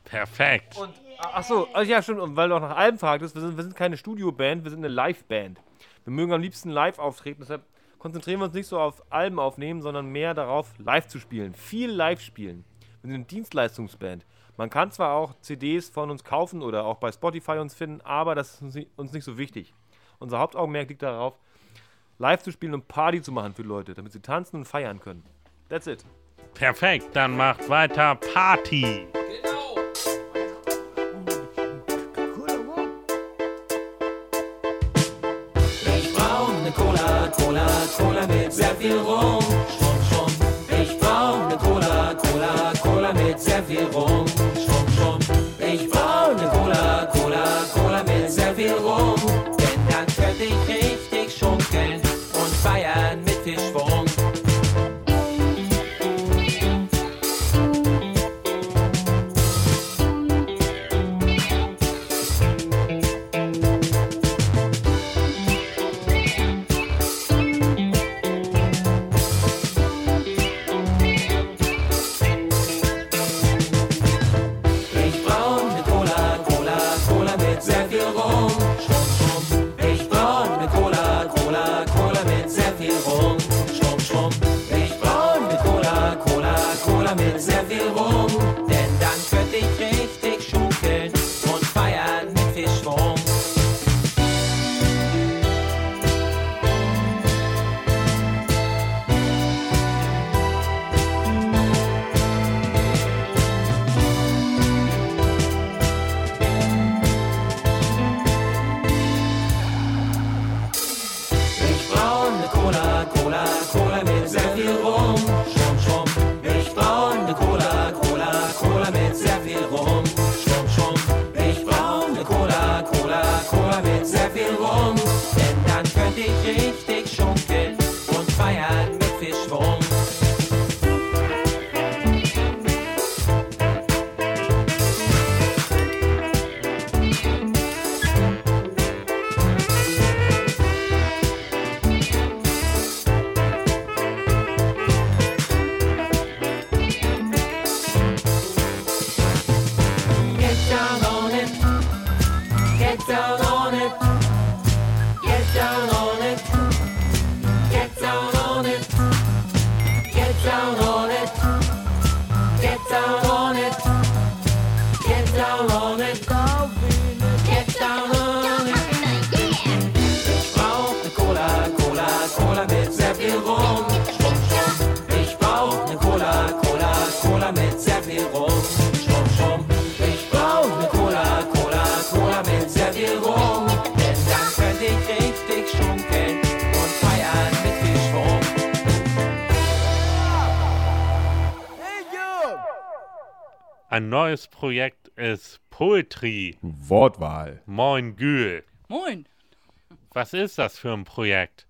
Perfekt. Und, ach so, also ja, stimmt. Und weil du auch nach Alben fragtest, wir sind, wir sind keine Studioband, wir sind eine Liveband. Wir mögen am liebsten live auftreten, deshalb konzentrieren wir uns nicht so auf Alben aufnehmen, sondern mehr darauf, live zu spielen. Viel live spielen. Wir sind eine Dienstleistungsband. Man kann zwar auch CDs von uns kaufen oder auch bei Spotify uns finden, aber das ist uns nicht- so wichtig. Unser Hauptaugenmerk liegt darauf, live zu spielen und Party zu machen für Leute, damit sie tanzen und feiern können. That's it. Perfekt, dann macht weiter Party. Genau. Ich brauch ne Cola, Cola, Cola Projekt ist Poetry. Wortwahl. Moin Gül. Moin. Was ist das für ein Projekt?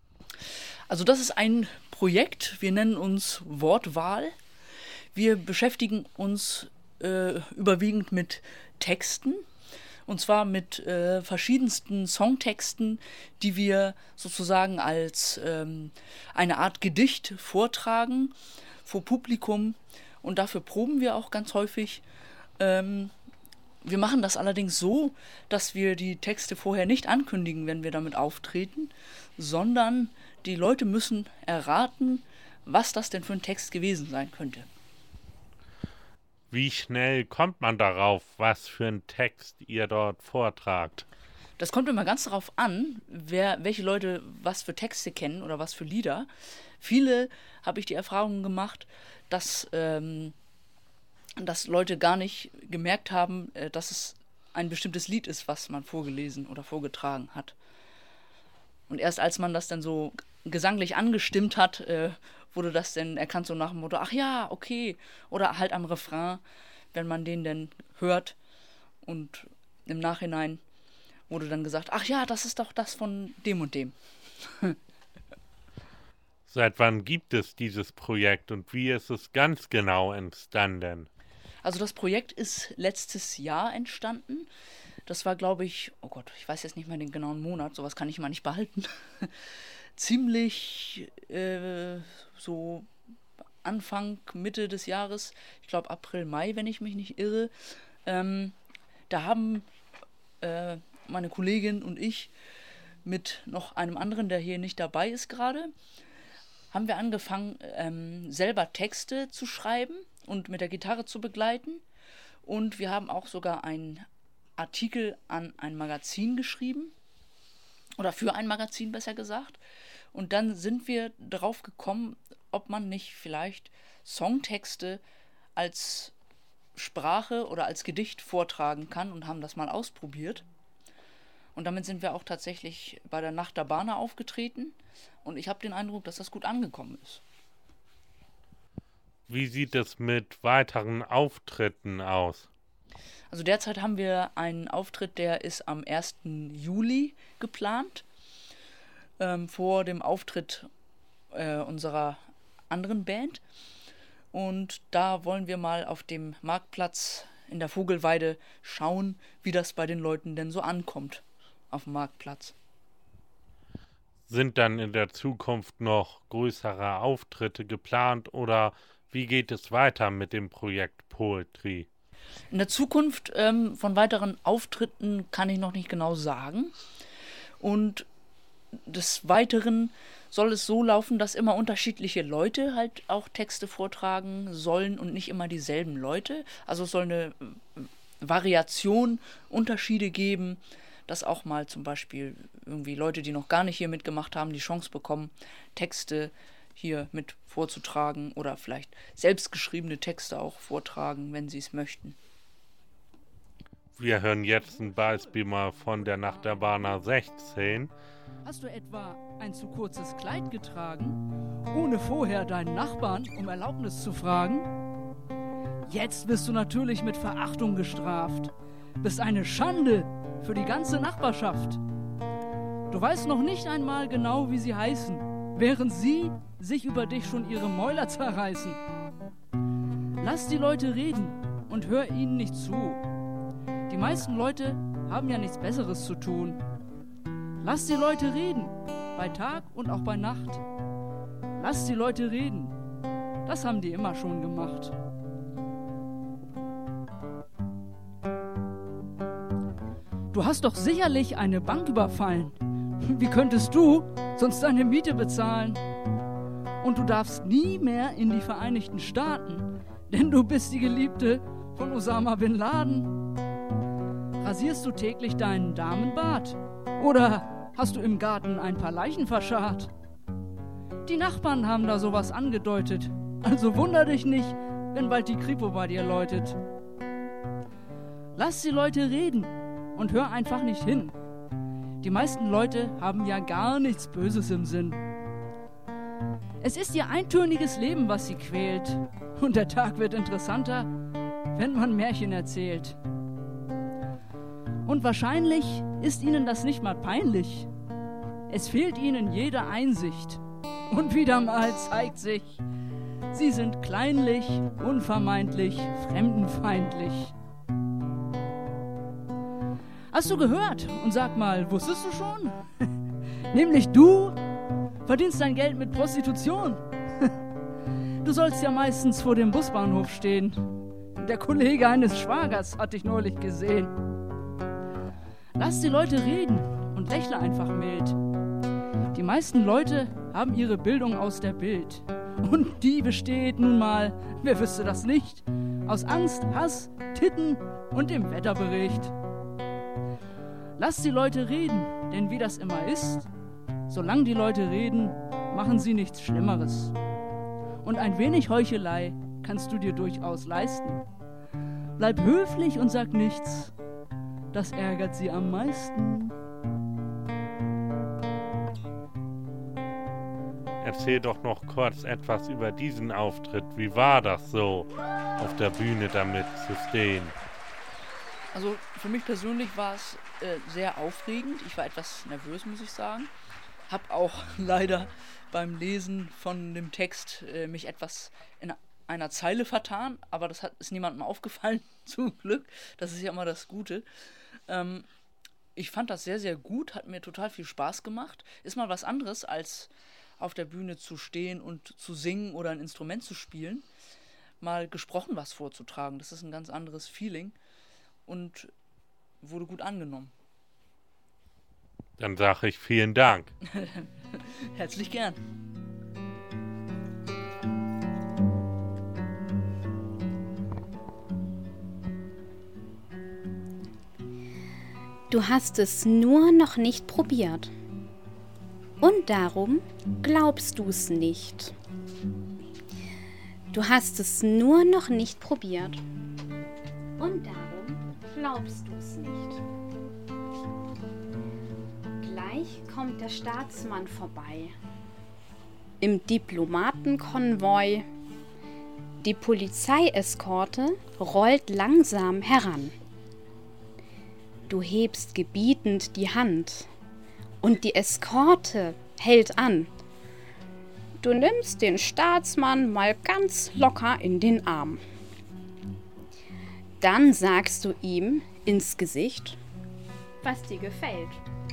Also das ist ein Projekt, wir nennen uns Wortwahl. Wir beschäftigen uns äh, überwiegend mit Texten Und zwar mit äh, verschiedensten Songtexten, die wir sozusagen als ähm, eine Art Gedicht vortragen vor Publikum. Und dafür proben wir auch ganz häufig. Ähm, wir machen das allerdings so, dass wir die Texte vorher nicht ankündigen, wenn wir damit auftreten, sondern die Leute müssen erraten, was das denn für ein Text gewesen sein könnte. Wie schnell kommt man darauf, was für einen Text ihr dort vortragt? Das kommt immer ganz darauf an, wer, welche Leute was für Texte kennen oder was für Lieder. Viele habe ich die Erfahrung gemacht, dass, ähm, dass Leute gar nicht gemerkt haben, äh, dass es ein bestimmtes Lied ist, was man vorgelesen oder vorgetragen hat. Und erst als man das dann so gesanglich angestimmt hat, äh, wurde das denn erkannt so nach dem Motto, ach ja, okay. Oder halt am Refrain, wenn man den denn hört. Und im Nachhinein wurde dann gesagt, ach ja, das ist doch das von dem und dem. Seit wann gibt es dieses Projekt und wie ist es ganz genau entstanden? Also das Projekt ist letztes Jahr entstanden. Das war, glaube ich, oh Gott, ich weiß jetzt nicht mehr den genauen Monat, sowas kann ich mal nicht behalten. Ziemlich äh, so Anfang, Mitte des Jahres, ich glaube April, Mai, wenn ich mich nicht irre. Ähm, da haben äh, meine Kollegin und ich mit noch einem anderen, der hier nicht dabei ist gerade, haben wir angefangen, ähm, selber Texte zu schreiben und mit der Gitarre zu begleiten. Und wir haben auch sogar einen Artikel an ein Magazin geschrieben. Oder für ein Magazin besser gesagt. Und dann sind wir drauf gekommen, ob man nicht vielleicht Songtexte als Sprache oder als Gedicht vortragen kann und haben das mal ausprobiert. Und damit sind wir auch tatsächlich bei der Nacht der Bahner aufgetreten. Und ich habe den Eindruck, dass das gut angekommen ist. Wie sieht es mit weiteren Auftritten aus? Also derzeit haben wir einen Auftritt, der ist am 1. Juli geplant. Ähm, vor dem Auftritt äh, unserer anderen Band. Und da wollen wir mal auf dem Marktplatz in der Vogelweide schauen, wie das bei den Leuten denn so ankommt auf dem Marktplatz. Sind dann in der Zukunft noch größere Auftritte geplant oder wie geht es weiter mit dem Projekt Poetry? In der Zukunft ähm, von weiteren Auftritten kann ich noch nicht genau sagen. Und des Weiteren soll es so laufen, dass immer unterschiedliche Leute halt auch Texte vortragen sollen und nicht immer dieselben Leute. Also es soll eine äh, Variation, Unterschiede geben, dass auch mal zum Beispiel irgendwie Leute, die noch gar nicht hier mitgemacht haben, die Chance bekommen, Texte hier mit vorzutragen oder vielleicht selbstgeschriebene Texte auch vortragen, wenn sie es möchten. Wir hören jetzt ein Beispiel mal von der Nacht der Bahner 16. Hast du etwa ein zu kurzes Kleid getragen, ohne vorher deinen Nachbarn um Erlaubnis zu fragen? Jetzt wirst du natürlich mit Verachtung gestraft. Bist eine Schande für die ganze Nachbarschaft. Du weißt noch nicht einmal genau, wie sie heißen, während sie sich über dich schon ihre Mäuler zerreißen. Lass die Leute reden und hör ihnen nicht zu. Die meisten Leute haben ja nichts Besseres zu tun. Lass die Leute reden, bei Tag und auch bei Nacht. Lass die Leute reden. Das haben die immer schon gemacht. Du hast doch sicherlich eine Bank überfallen. Wie könntest du sonst deine Miete bezahlen? Und du darfst nie mehr in die Vereinigten Staaten, denn du bist die Geliebte von Osama bin Laden. Rasierst du täglich deinen Damenbart? Oder hast du im Garten ein paar Leichen verscharrt? Die Nachbarn haben da sowas angedeutet, also wunder dich nicht, wenn bald die Kripo bei dir läutet. Lass die Leute reden und hör einfach nicht hin. Die meisten Leute haben ja gar nichts Böses im Sinn. Es ist ihr eintöniges Leben, was sie quält. Und der Tag wird interessanter, wenn man Märchen erzählt. Und wahrscheinlich ist ihnen das nicht mal peinlich. Es fehlt ihnen jede Einsicht. Und wieder mal zeigt sich, sie sind kleinlich, unvermeintlich, fremdenfeindlich. Hast du gehört? Und sag mal, wusstest du schon? Nämlich du verdienst dein Geld mit Prostitution. Du sollst ja meistens vor dem Busbahnhof stehen. Der Kollege eines Schwagers hat dich neulich gesehen. Lass die Leute reden und lächle einfach mild. Die meisten Leute haben ihre Bildung aus der Bild. Und die besteht nun mal, wer wüsste das nicht, aus Angst, Hass, Titten und dem Wetterbericht. Lass die Leute reden, denn wie das immer ist, solange die Leute reden, machen sie nichts Schlimmeres. Und ein wenig Heuchelei kannst du dir durchaus leisten. Bleib höflich und sag nichts, das ärgert sie am meisten. Erzähl doch noch kurz etwas über diesen Auftritt. Wie war das so, auf der Bühne damit zu stehen? Also für mich persönlich war es äh, sehr aufregend. Ich war etwas nervös, muss ich sagen. Hab auch leider beim Lesen von dem Text äh, mich etwas in einer Zeile vertan, aber das hat, ist niemandem aufgefallen, zum Glück. Das ist ja immer das Gute. Ähm, ich fand das sehr, sehr gut, hat mir total viel Spaß gemacht. Ist mal was anderes, als auf der Bühne zu stehen und zu singen oder ein Instrument zu spielen. Mal gesprochen was vorzutragen, das ist ein ganz anderes Feeling und wurde gut angenommen. Dann sage ich vielen Dank. Herzlich gern. Du hast es nur noch nicht probiert. Und darum glaubst du es nicht. Du hast es nur noch nicht probiert. Und darum glaubst du es nicht. Gleich kommt der Staatsmann vorbei. Im Diplomatenkonvoi. Die Polizeieskorte rollt langsam heran. Du hebst gebietend die Hand und die Eskorte hält an. Du nimmst den Staatsmann mal ganz locker in den Arm. Dann sagst du ihm ins Gesicht, was dir gefällt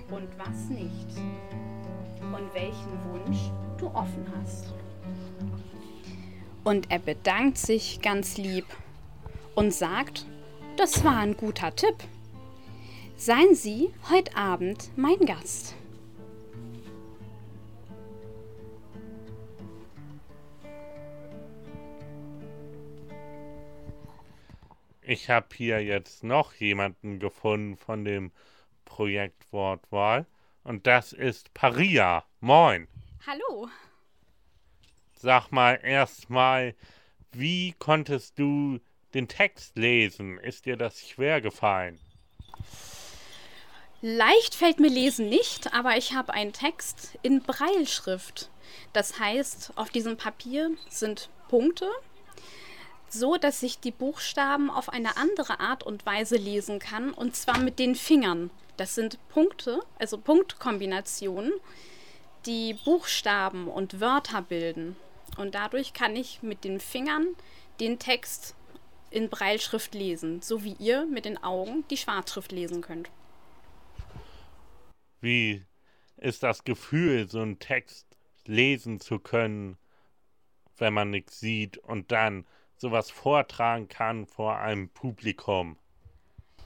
und was nicht und welchen Wunsch du offen hast. Und er bedankt sich ganz lieb und sagt, das war ein guter Tipp. Seien Sie heute Abend mein Gast. Ich habe hier jetzt noch jemanden gefunden von dem Projekt Wortwahl. Und das ist Paria. Moin. Hallo. Sag mal erstmal, wie konntest du den Text lesen? Ist dir das schwer gefallen? Leicht fällt mir Lesen nicht, aber ich habe einen Text in Breilschrift. Das heißt, auf diesem Papier sind Punkte, so dass ich die Buchstaben auf eine andere Art und Weise lesen kann, und zwar mit den Fingern. Das sind Punkte, also Punktkombinationen, die Buchstaben und Wörter bilden. Und dadurch kann ich mit den Fingern den Text in Breilschrift lesen, so wie ihr mit den Augen die Schwarzschrift lesen könnt. Wie ist das Gefühl, so einen Text lesen zu können, wenn man nichts sieht und dann sowas vortragen kann vor einem Publikum?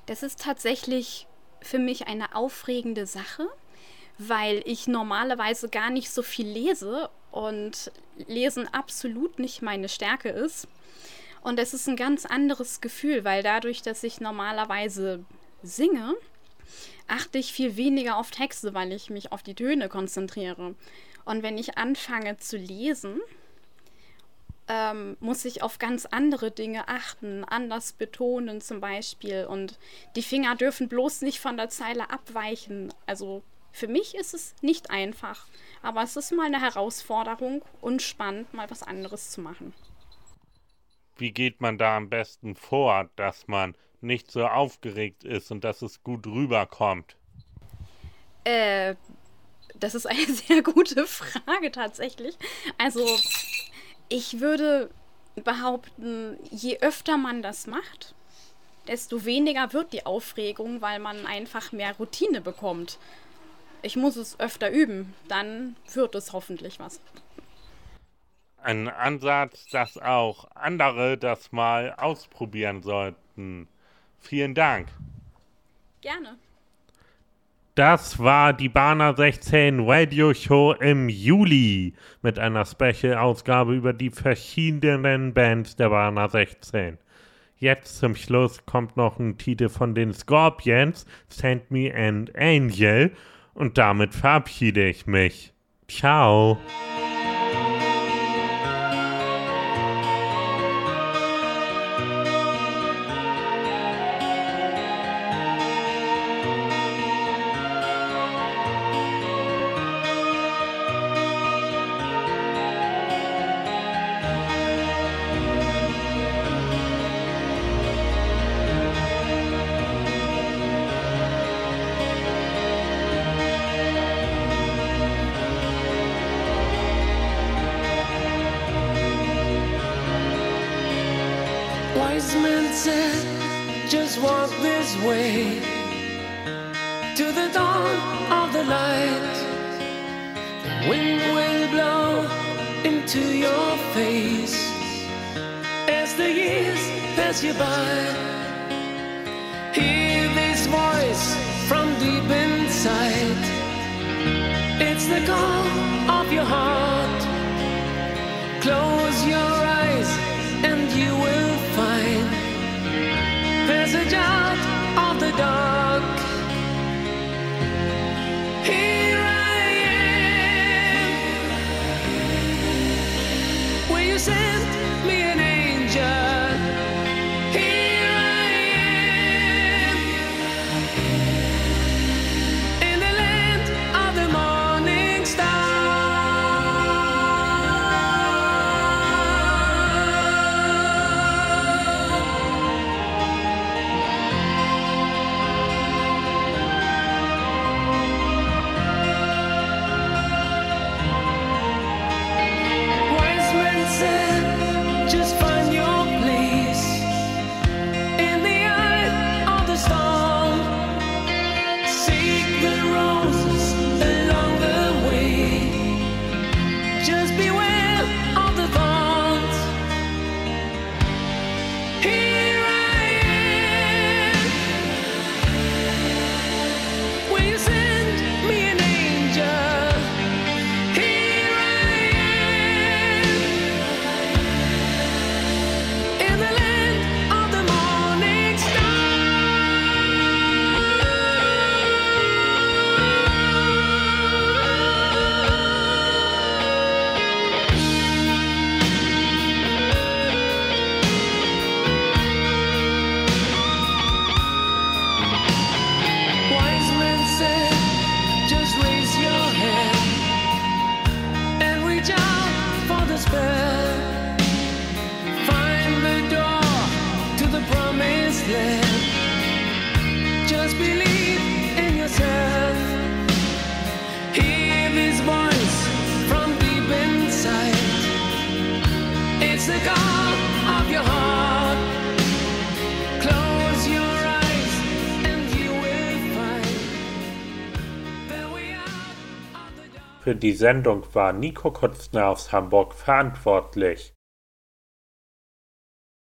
Das ist tatsächlich für mich eine aufregende Sache, weil ich normalerweise gar nicht so viel lese und Lesen absolut nicht meine Stärke ist. Und es ist ein ganz anderes Gefühl, weil dadurch, dass ich normalerweise singe, achte ich viel weniger auf Texte, weil ich mich auf die Töne konzentriere. Und wenn ich anfange zu lesen, ähm, muss ich auf ganz andere Dinge achten, anders betonen zum Beispiel. Und die Finger dürfen bloß nicht von der Zeile abweichen. Also für mich ist es nicht einfach, aber es ist mal eine Herausforderung und spannend, mal was anderes zu machen. Wie geht man da am besten vor, dass man nicht so aufgeregt ist und dass es gut rüberkommt? Äh, das ist eine sehr gute Frage tatsächlich. Also, ich würde behaupten, je öfter man das macht, desto weniger wird die Aufregung, weil man einfach mehr Routine bekommt. Ich muss es öfter üben, dann wird es hoffentlich was. Ein Ansatz, dass auch andere das mal ausprobieren sollten. Vielen Dank. Gerne. Das war die Bana 16 Radio Show im Juli mit einer Special-Ausgabe über die verschiedenen Bands der Bana 16. Jetzt zum Schluss kommt noch ein Titel von den Scorpions, Send Me an Angel, und damit verabschiede ich mich. Ciao. Die Sendung war Nico Kutzner aus Hamburg verantwortlich.